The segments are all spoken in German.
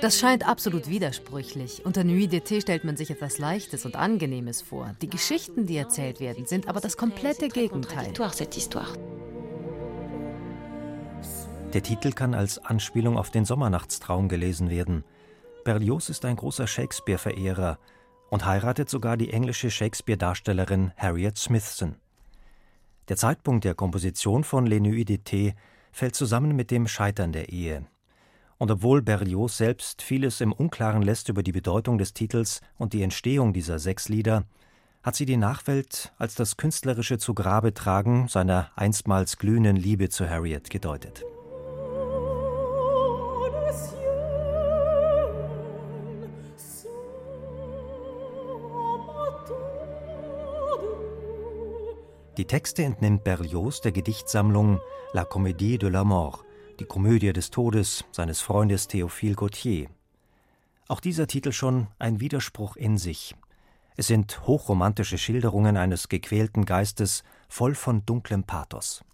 Das scheint absolut widersprüchlich. Unter Nuit d'été stellt man sich etwas Leichtes und Angenehmes vor. Die Geschichten, die erzählt werden, sind aber das komplette Gegenteil. Der Titel kann als Anspielung auf den Sommernachtstraum gelesen werden. Berlioz ist ein großer Shakespeare-Verehrer und heiratet sogar die englische Shakespeare-Darstellerin Harriet Smithson. Der Zeitpunkt der Komposition von Les Nuits d'été fällt zusammen mit dem Scheitern der Ehe. Und obwohl Berlioz selbst vieles im Unklaren lässt über die Bedeutung des Titels und die Entstehung dieser sechs Lieder, hat sie die Nachwelt als das künstlerische Zugrabetragen seiner einstmals glühenden Liebe zu Harriet gedeutet. Die Texte entnimmt Berlioz der Gedichtsammlung La Comédie de la Mort die Komödie des Todes seines Freundes Théophile Gautier. Auch dieser Titel schon ein Widerspruch in sich. Es sind hochromantische Schilderungen eines gequälten Geistes, voll von dunklem Pathos.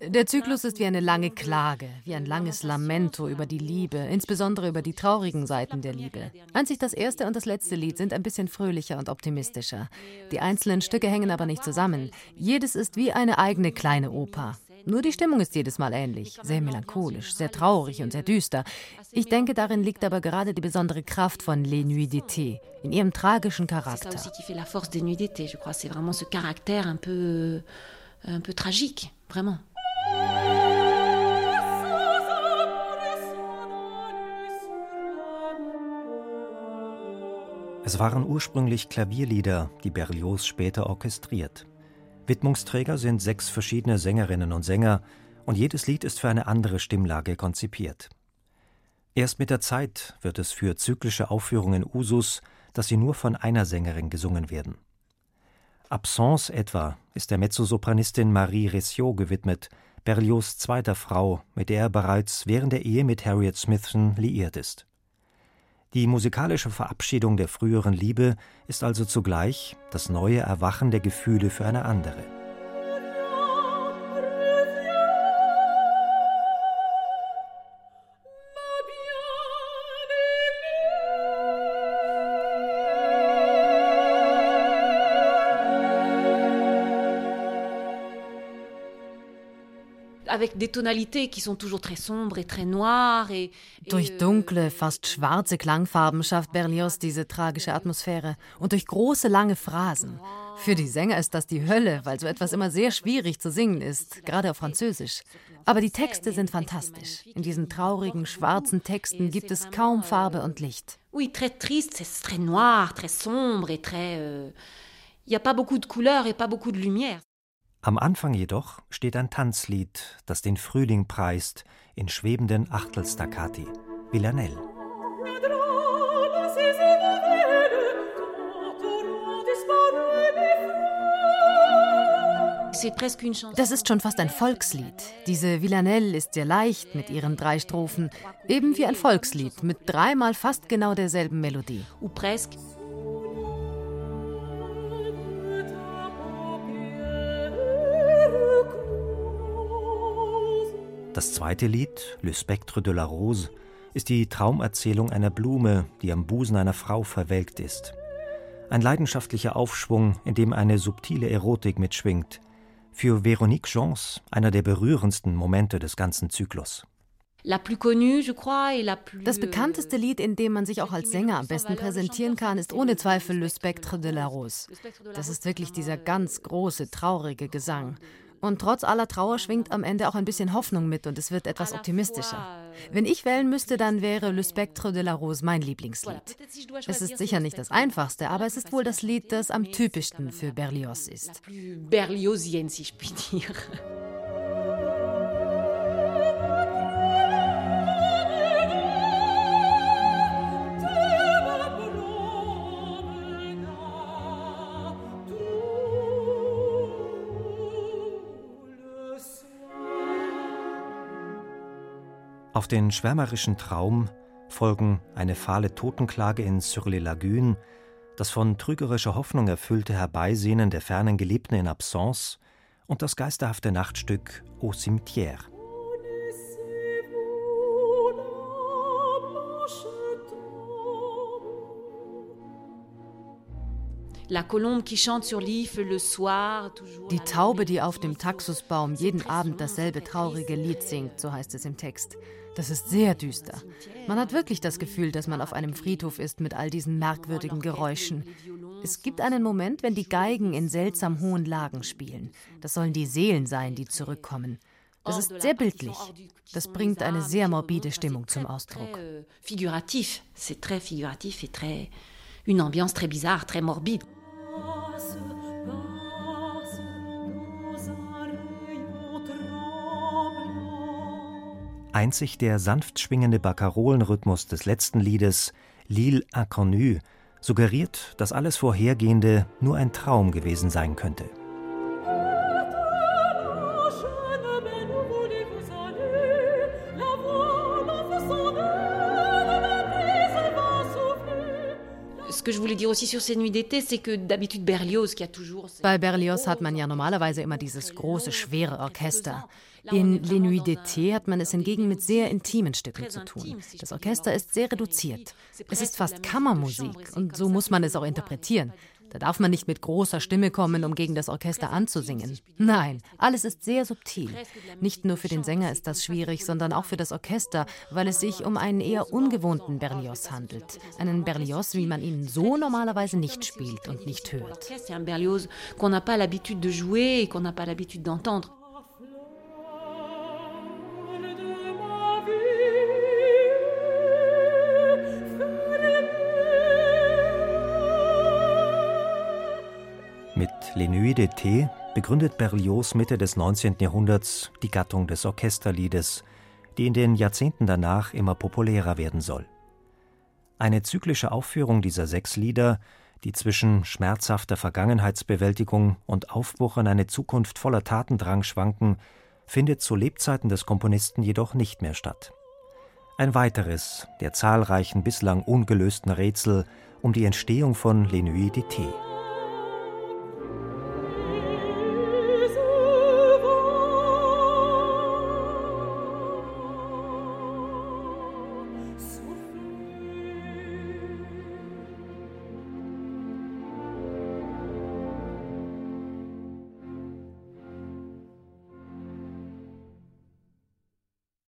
Der Zyklus ist wie eine lange Klage, wie ein langes Lamento über die Liebe, insbesondere über die traurigen Seiten der Liebe. Einzig das erste und das letzte Lied sind ein bisschen fröhlicher und optimistischer. Die einzelnen Stücke hängen aber nicht zusammen. Jedes ist wie eine eigene kleine Oper. Nur die Stimmung ist jedes Mal ähnlich, sehr melancholisch, sehr traurig und sehr düster. Ich denke, darin liegt aber gerade die besondere Kraft von Les Nuits d'été, in ihrem tragischen Charakter. Es waren ursprünglich Klavierlieder, die Berlioz später orchestriert. Widmungsträger sind sechs verschiedene Sängerinnen und Sänger, und jedes Lied ist für eine andere Stimmlage konzipiert. Erst mit der Zeit wird es für zyklische Aufführungen Usus, dass sie nur von einer Sängerin gesungen werden. Absence etwa ist der Mezzosopranistin Marie Ressiot gewidmet, Berlioz' zweiter Frau, mit der er bereits während der Ehe mit Harriet Smithson liiert ist. Die musikalische Verabschiedung der früheren Liebe ist also zugleich das neue Erwachen der Gefühle für eine andere. Durch dunkle, fast schwarze Klangfarben schafft Berlioz diese tragische Atmosphäre und durch große, lange Phrasen. Für die Sänger ist das die Hölle, weil so etwas immer sehr schwierig zu singen ist, gerade auf Französisch. Aber die Texte sind fantastisch. In diesen traurigen, schwarzen Texten gibt es kaum Farbe und Licht. Oui, très triste, c'est très noir, très sombre et très. Euh, il n'y a pas beaucoup de couleurs et pas beaucoup de lumière. Am Anfang jedoch steht ein Tanzlied, das den Frühling preist, in schwebenden Achtelstaccati, Villanelle. Das ist schon fast ein Volkslied. Diese Villanelle ist sehr leicht mit ihren drei Strophen, eben wie ein Volkslied mit dreimal fast genau derselben Melodie. Das zweite Lied, Le Spectre de la Rose, ist die Traumerzählung einer Blume, die am Busen einer Frau verwelkt ist. Ein leidenschaftlicher Aufschwung, in dem eine subtile Erotik mitschwingt. Für Véronique Jans einer der berührendsten Momente des ganzen Zyklus. Das bekannteste Lied, in dem man sich auch als Sänger am besten präsentieren kann, ist ohne Zweifel Le Spectre de la Rose. Das ist wirklich dieser ganz große, traurige Gesang. Und trotz aller Trauer schwingt am Ende auch ein bisschen Hoffnung mit und es wird etwas optimistischer. Wenn ich wählen müsste, dann wäre Le Spectre de la Rose mein Lieblingslied. Es ist sicher nicht das einfachste, aber es ist wohl das Lied, das am typischsten für Berlioz ist. Berliosienne, si je puis Auf den schwärmerischen Traum folgen eine fahle Totenklage in Sur-les-Lagunes, das von trügerischer Hoffnung erfüllte Herbeisehnen der fernen Geliebten in Absence und das geisterhafte Nachtstück Au Cimetière. Die Taube, die auf dem Taxusbaum jeden Abend dasselbe traurige Lied singt, so heißt es im Text. Das ist sehr düster. Man hat wirklich das Gefühl, dass man auf einem Friedhof ist mit all diesen merkwürdigen Geräuschen. Es gibt einen Moment, wenn die Geigen in seltsam hohen Lagen spielen. Das sollen die Seelen sein, die zurückkommen. Das ist sehr bildlich. Das bringt eine sehr morbide Stimmung zum Ausdruck. Figurativ, c'est très figuratif et très une ambiance très bizarre, très morbide. Einzig der sanft schwingende Barcarolenrhythmus des letzten Liedes L'île inconnue suggeriert, dass alles Vorhergehende nur ein Traum gewesen sein könnte. Bei Berlioz hat man ja normalerweise immer dieses große, schwere Orchester. In Les Nuits d'été hat man es hingegen mit sehr intimen Stücken zu tun. Das Orchester ist sehr reduziert. Es ist fast Kammermusik und so muss man es auch interpretieren. Da darf man nicht mit großer Stimme kommen, um gegen das Orchester anzusingen. Nein, alles ist sehr subtil. Nicht nur für den Sänger ist das schwierig, sondern auch für das Orchester, weil es sich um einen eher ungewohnten Berlioz handelt. Einen Berlioz, wie man ihn so normalerweise nicht spielt und nicht hört. Nuits d'été begründet Berlioz Mitte des 19. Jahrhunderts die Gattung des Orchesterliedes, die in den Jahrzehnten danach immer populärer werden soll. Eine zyklische Aufführung dieser sechs Lieder, die zwischen schmerzhafter Vergangenheitsbewältigung und Aufbruch in eine Zukunft voller Tatendrang schwanken, findet zu Lebzeiten des Komponisten jedoch nicht mehr statt. Ein weiteres der zahlreichen bislang ungelösten Rätsel um die Entstehung von Les Nuits d'été.